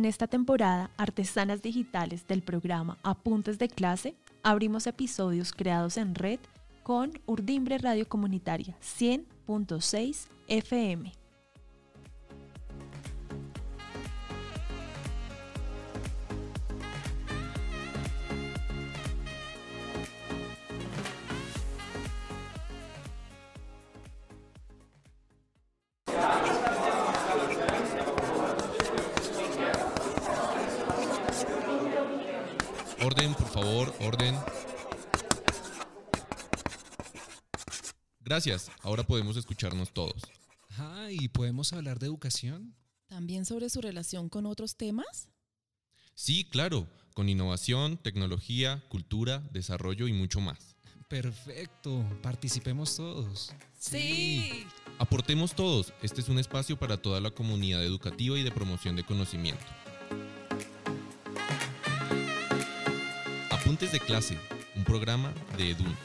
En esta temporada, Artesanas Digitales del programa Apuntes de Clase, abrimos episodios creados en red con Urdimbre Radio Comunitaria 100.6 FM. Favor, orden. Gracias, ahora podemos escucharnos todos. Ah, ¿y podemos hablar de educación? ¿También sobre su relación con otros temas? Sí, claro, con innovación, tecnología, cultura, desarrollo y mucho más. Perfecto, participemos todos. Sí. Aportemos todos, este es un espacio para toda la comunidad educativa y de promoción de conocimiento. Apuntes de clase, un programa de EDUN.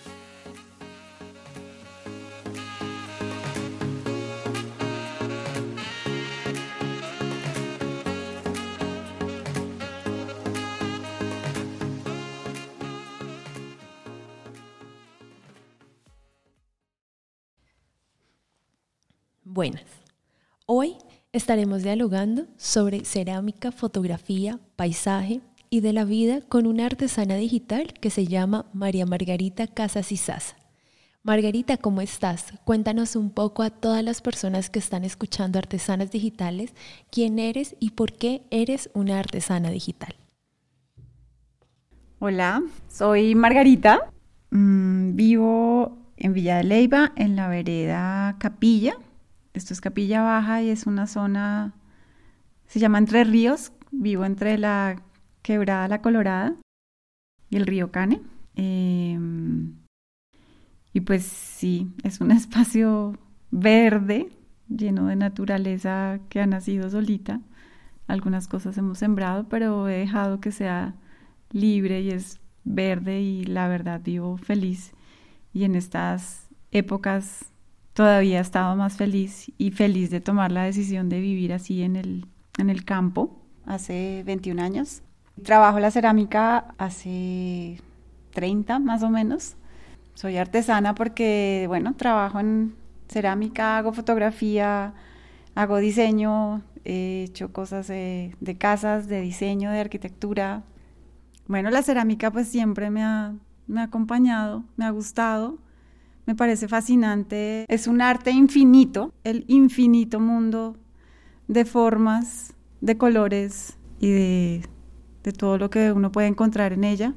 Buenas. Hoy estaremos dialogando sobre cerámica, fotografía, paisaje y de la vida con una artesana digital que se llama María Margarita Casas y Sasa. Margarita, ¿cómo estás? Cuéntanos un poco a todas las personas que están escuchando Artesanas Digitales quién eres y por qué eres una artesana digital. Hola, soy Margarita. Mm, vivo en Villa de Leyva, en la vereda Capilla. Esto es Capilla Baja y es una zona, se llama Entre Ríos. Vivo entre la Quebrada La Colorada y el río Cane. Em, y pues sí, es un espacio verde, lleno de naturaleza que ha nacido solita. Algunas cosas hemos sembrado, pero he dejado que sea libre y es verde y la verdad vivo feliz. Y en estas épocas todavía he estado más feliz y feliz de tomar la decisión de vivir así en el, en el campo hace 21 años. Trabajo la cerámica hace 30 más o menos. Soy artesana porque, bueno, trabajo en cerámica, hago fotografía, hago diseño, he hecho cosas de, casas, de diseño, de arquitectura. Bueno, la cerámica pues siempre me ha acompañado, me ha gustado, me parece fascinante. Es un arte infinito, el infinito mundo de formas, de colores y de, de todo lo que uno puede encontrar en ella.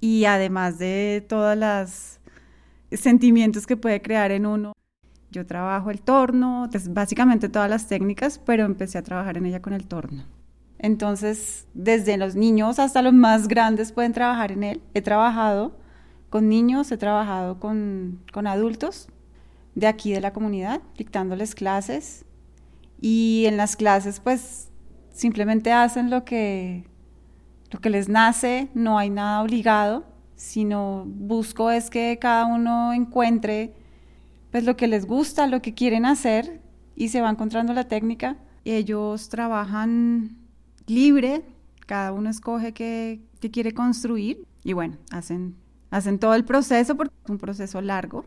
Y además de todos los sentimientos que puede crear en uno. Yo trabajo el torno, básicamente todas las técnicas, pero empecé a trabajar en ella con el torno. Entonces, desde los niños hasta los más grandes pueden trabajar en él. He trabajado con niños, he trabajado con, con adultos de aquí de la comunidad, dictándoles clases. Y en las clases, pues, simplemente hacen lo que, lo que les nace, no hay nada obligado, sino busco es que cada uno encuentre pues lo que les gusta, lo que quieren hacer y se va encontrando la técnica. Ellos trabajan libre, cada uno escoge qué, qué quiere construir y bueno, hacen, hacen todo el proceso porque es un proceso largo.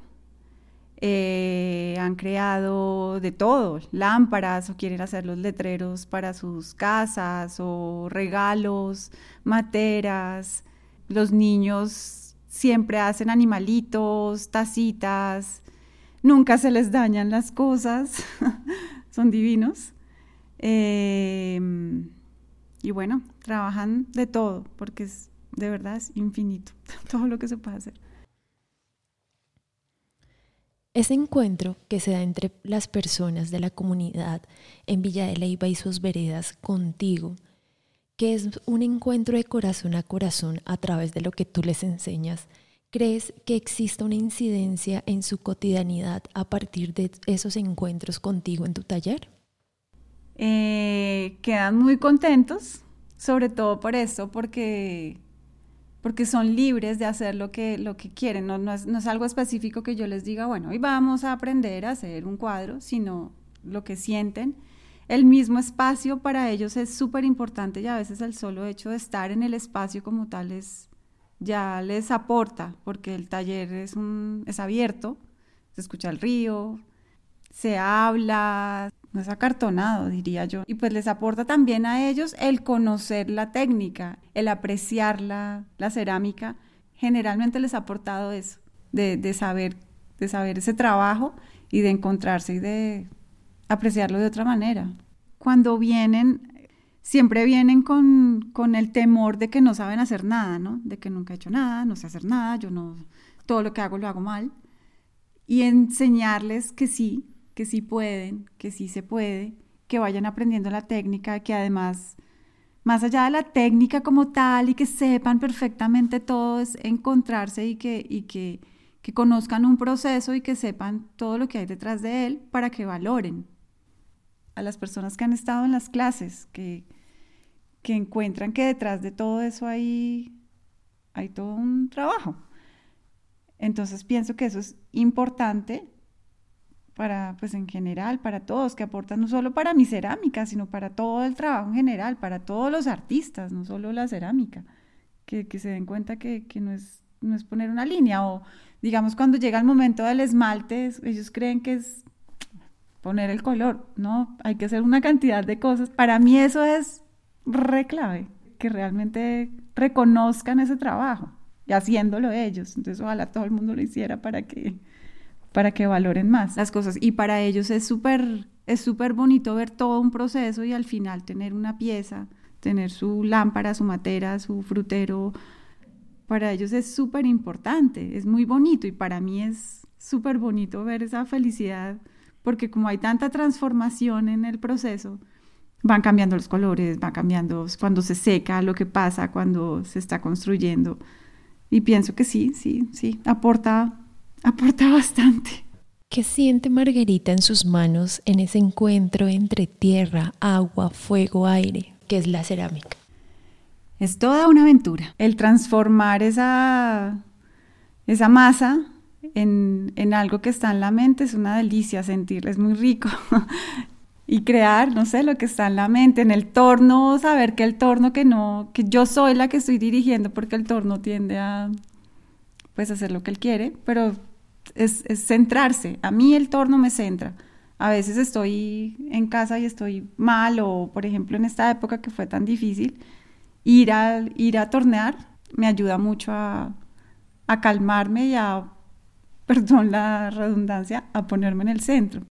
Eh, han creado de todo, lámparas o quieren hacer los letreros para sus casas o regalos, materas. Los niños siempre hacen animalitos, tacitas, nunca se les dañan las cosas, son divinos. Eh, y bueno, trabajan de todo, porque es de verdad es infinito todo lo que se puede hacer. Ese encuentro que se da entre las personas de la comunidad en Villa de Leyva y sus veredas contigo, que es un encuentro de corazón a corazón a través de lo que tú les enseñas, ¿crees que exista una incidencia en su cotidianidad a partir de esos encuentros contigo en tu taller? Eh, quedan muy contentos, sobre todo por eso, porque porque son libres de hacer lo que, lo que quieren. No, es, no, es, algo específico que yo les diga, bueno, hoy vamos a aprender a hacer un cuadro, sino lo que sienten. El mismo espacio para ellos es súper importante y a veces el solo hecho de estar en el espacio como tal es, ya les aporta, porque el taller es, un, es abierto, se escucha el río, se habla, no es acartonado, diría yo. Y pues les aporta también a ellos el conocer la técnica, el apreciar la, la cerámica. Generalmente les ha aportado eso, de, de, saber, de saber ese trabajo y de encontrarse y de apreciarlo de otra manera. Cuando vienen, siempre vienen con, con el temor de que no saben hacer nada, ¿no? De que nunca he hecho nada, no sé hacer nada, yo no, todo lo que hago lo hago mal. Y enseñarles que sí, que sí pueden, que sí se puede, que vayan aprendiendo la técnica, que además, más allá de la técnica como tal y que sepan perfectamente todo, es encontrarse y que, y que, que conozcan un proceso y que sepan todo lo que hay detrás de él para que valoren a las personas que han estado en las clases, que, que encuentran que detrás de todo eso hay, hay todo un trabajo. Entonces pienso que eso es importante para, pues en general, para todos, que aportan no solo para mi cerámica, sino para todo el trabajo en general, para todos los artistas, no solo la cerámica, que, que se den cuenta que, que, no, es, no es poner una línea o digamos cuando llega el momento del esmalte, ellos creen que es poner el color, no, hay que hacer una cantidad de cosas. Para mí eso es re clave, que realmente reconozcan ese trabajo y haciéndolo ellos. Entonces ojalá todo el mundo lo hiciera para que para que valoren más las cosas. Y para ellos es súper es súper bonito ver todo un proceso y al final tener una pieza, tener su lámpara, su matera, su frutero. Para ellos es súper importante, es muy bonito y para mí es súper bonito ver esa felicidad porque como hay tanta transformación en el proceso, van cambiando los colores, van cambiando cuando se seca, lo que pasa cuando se está construyendo. Y pienso que sí, sí, sí, aporta aporta bastante. ¿Qué siente Margarita en sus manos en ese encuentro entre tierra, agua, fuego, aire, que es la cerámica? Es toda una aventura. El transformar esa, esa masa en, en algo que está en la mente es una delicia sentirla, es muy rico. y crear, no sé, lo que está en la mente, en el torno, saber que el torno que no, que yo soy la que estoy dirigiendo porque el torno tiende a pues hacer lo que él quiere, pero es, centrarse. A mí el torno me centra. A veces estoy en casa y estoy mal o, por ejemplo, en esta época que fue tan difícil, ir a, ir a tornear me ayuda mucho a, a calmarme y a, perdón la redundancia, a ponerme en el centro.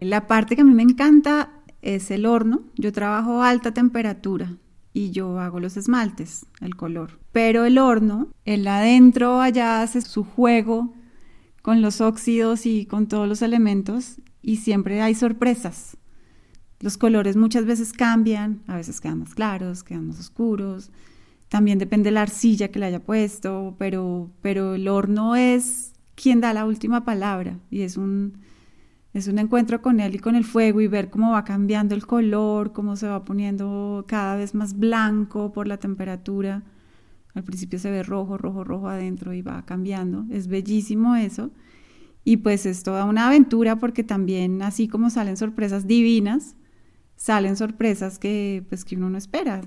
La parte que a mí me encanta es el horno. Yo trabajo a alta temperatura y yo hago los esmaltes, el color. Pero el horno, el adentro allá hace su juego con los óxidos y con todos los elementos y siempre hay sorpresas. Los colores muchas veces cambian, a veces quedan más claros, quedan más oscuros. También depende de la arcilla que le haya puesto, pero, pero el horno es quien da la última palabra y es un, es un encuentro con él y con el fuego y ver cómo va cambiando el color, cómo se va poniendo cada vez más blanco por la temperatura. Al principio se ve rojo, rojo, rojo adentro y va cambiando. Es bellísimo eso. Y pues es toda una aventura porque también así como salen sorpresas divinas, salen sorpresas que pues que uno no espera.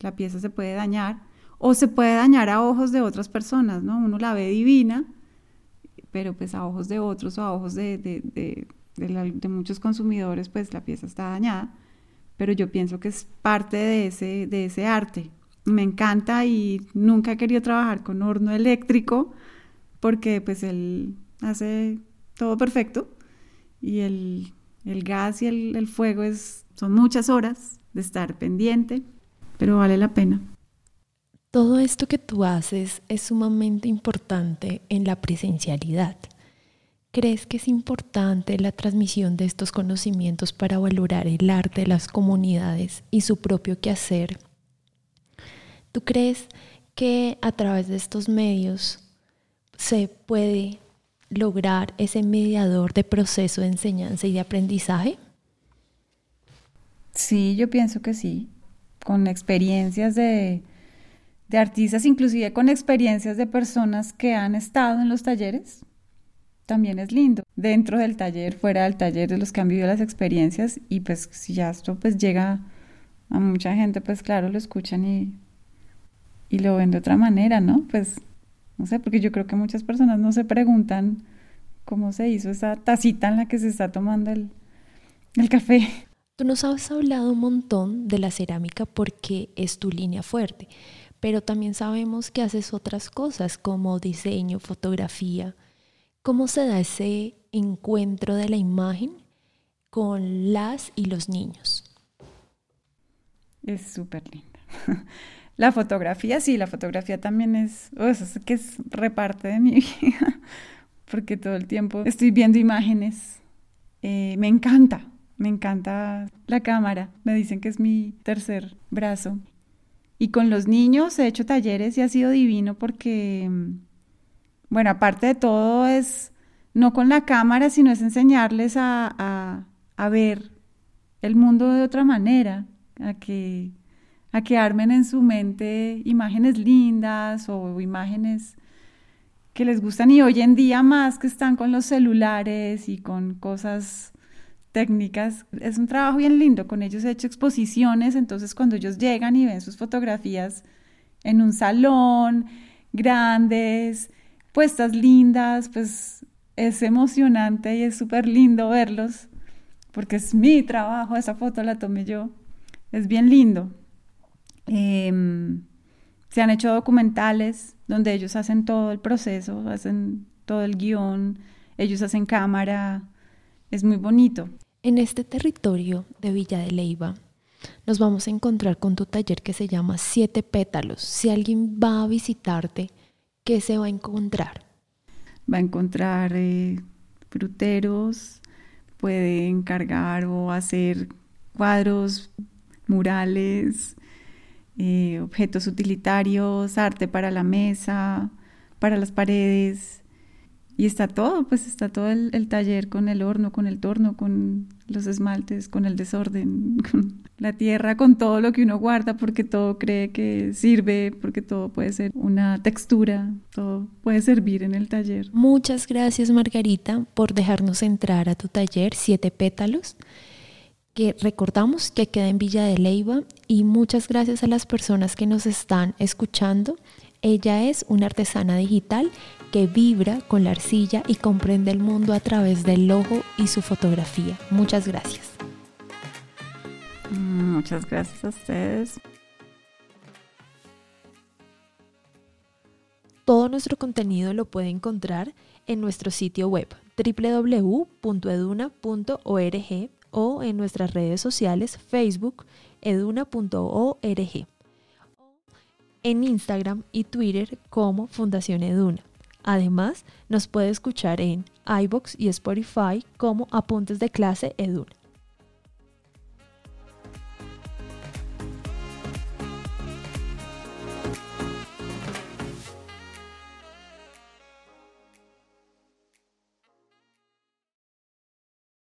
la pieza se puede dañar o se puede dañar a ojos de otras personas, ¿no? Uno la ve divina, pero pues a ojos de otros o a ojos de, de, de muchos consumidores pues la pieza está dañada. Pero yo pienso que es parte de ese, de ese arte, me encanta y nunca he querido trabajar con horno eléctrico porque pues él hace todo perfecto y el, gas y el, el, fuego es, son muchas horas de estar pendiente, pero vale la pena. Todo esto que tú haces es sumamente importante en la presencialidad. ¿Crees que es importante la transmisión de estos conocimientos para valorar el arte de las comunidades y su propio quehacer? ¿Tú crees que a través de estos medios se puede lograr ese mediador de proceso de enseñanza y de aprendizaje? Sí, yo pienso que sí, con experiencias de, artistas, inclusive con experiencias de personas que han estado en los talleres también es lindo. Dentro del taller, fuera del taller, de los que han vivido las experiencias y pues si ya esto pues llega a mucha gente, pues claro, lo escuchan y, y lo ven de otra manera, ¿no? Pues no sé, porque yo creo que muchas personas no se preguntan cómo se hizo esa tacita en la que se está tomando el, el café. Tú nos has hablado un montón de la cerámica porque es tu línea fuerte, pero también sabemos que haces otras cosas como diseño, fotografía, ¿Cómo se da ese encuentro de la imagen con las y los niños? Es súper linda. La fotografía, sí, la fotografía también es, o es que es reparte de mi vida, porque todo el tiempo estoy viendo imágenes. Eh, me encanta, me encanta la cámara. Me dicen que es mi tercer brazo. Y con los niños he hecho talleres y ha sido divino porque mm, bueno, aparte de todo es no con la cámara, sino es enseñarles a, ver el mundo de otra manera, a que, a que armen en su mente imágenes lindas o imágenes que les gustan y hoy en día más que están con los celulares y con cosas técnicas. Es un trabajo bien lindo, con ellos he hecho exposiciones, entonces cuando ellos llegan y ven sus fotografías en un salón, grandes, puestas lindas, pues es emocionante y es súper lindo verlos, porque es mi trabajo, esa foto la tomé yo, es bien lindo. Em, se han hecho documentales donde ellos hacen todo el proceso, hacen todo el guion, ellos hacen cámara, es muy bonito. En este territorio de Villa de Leiva nos vamos a encontrar con tu taller que se llama Siete Pétalos. Si alguien va a visitarte, ¿qué se va a encontrar? Va a encontrar eh, fruteros, puede encargar o hacer cuadros, murales, eh, objetos utilitarios, arte para la mesa, para las paredes. Y está todo, pues está todo el, taller con el horno, con el torno, con los esmaltes, con el desorden, con la tierra, con todo lo que uno guarda, porque todo cree que sirve, porque todo puede ser una textura, todo puede servir en el taller. Muchas gracias Margarita por dejarnos entrar a tu taller Siete Pétalos, que recordamos que queda en Villa de Leiva y muchas gracias a las personas que nos están escuchando. Ella es una artesana digital que vibra con la arcilla y comprende el mundo a través del ojo y su fotografía. Muchas gracias. Muchas gracias a ustedes. Todo nuestro contenido lo puede encontrar en nuestro sitio web www.eduna.org o en nuestras redes sociales Facebook eduna.org en Instagram y Twitter como Fundación Eduna. Además, nos puede escuchar en iBox y Spotify como Apuntes de Clase Eduna.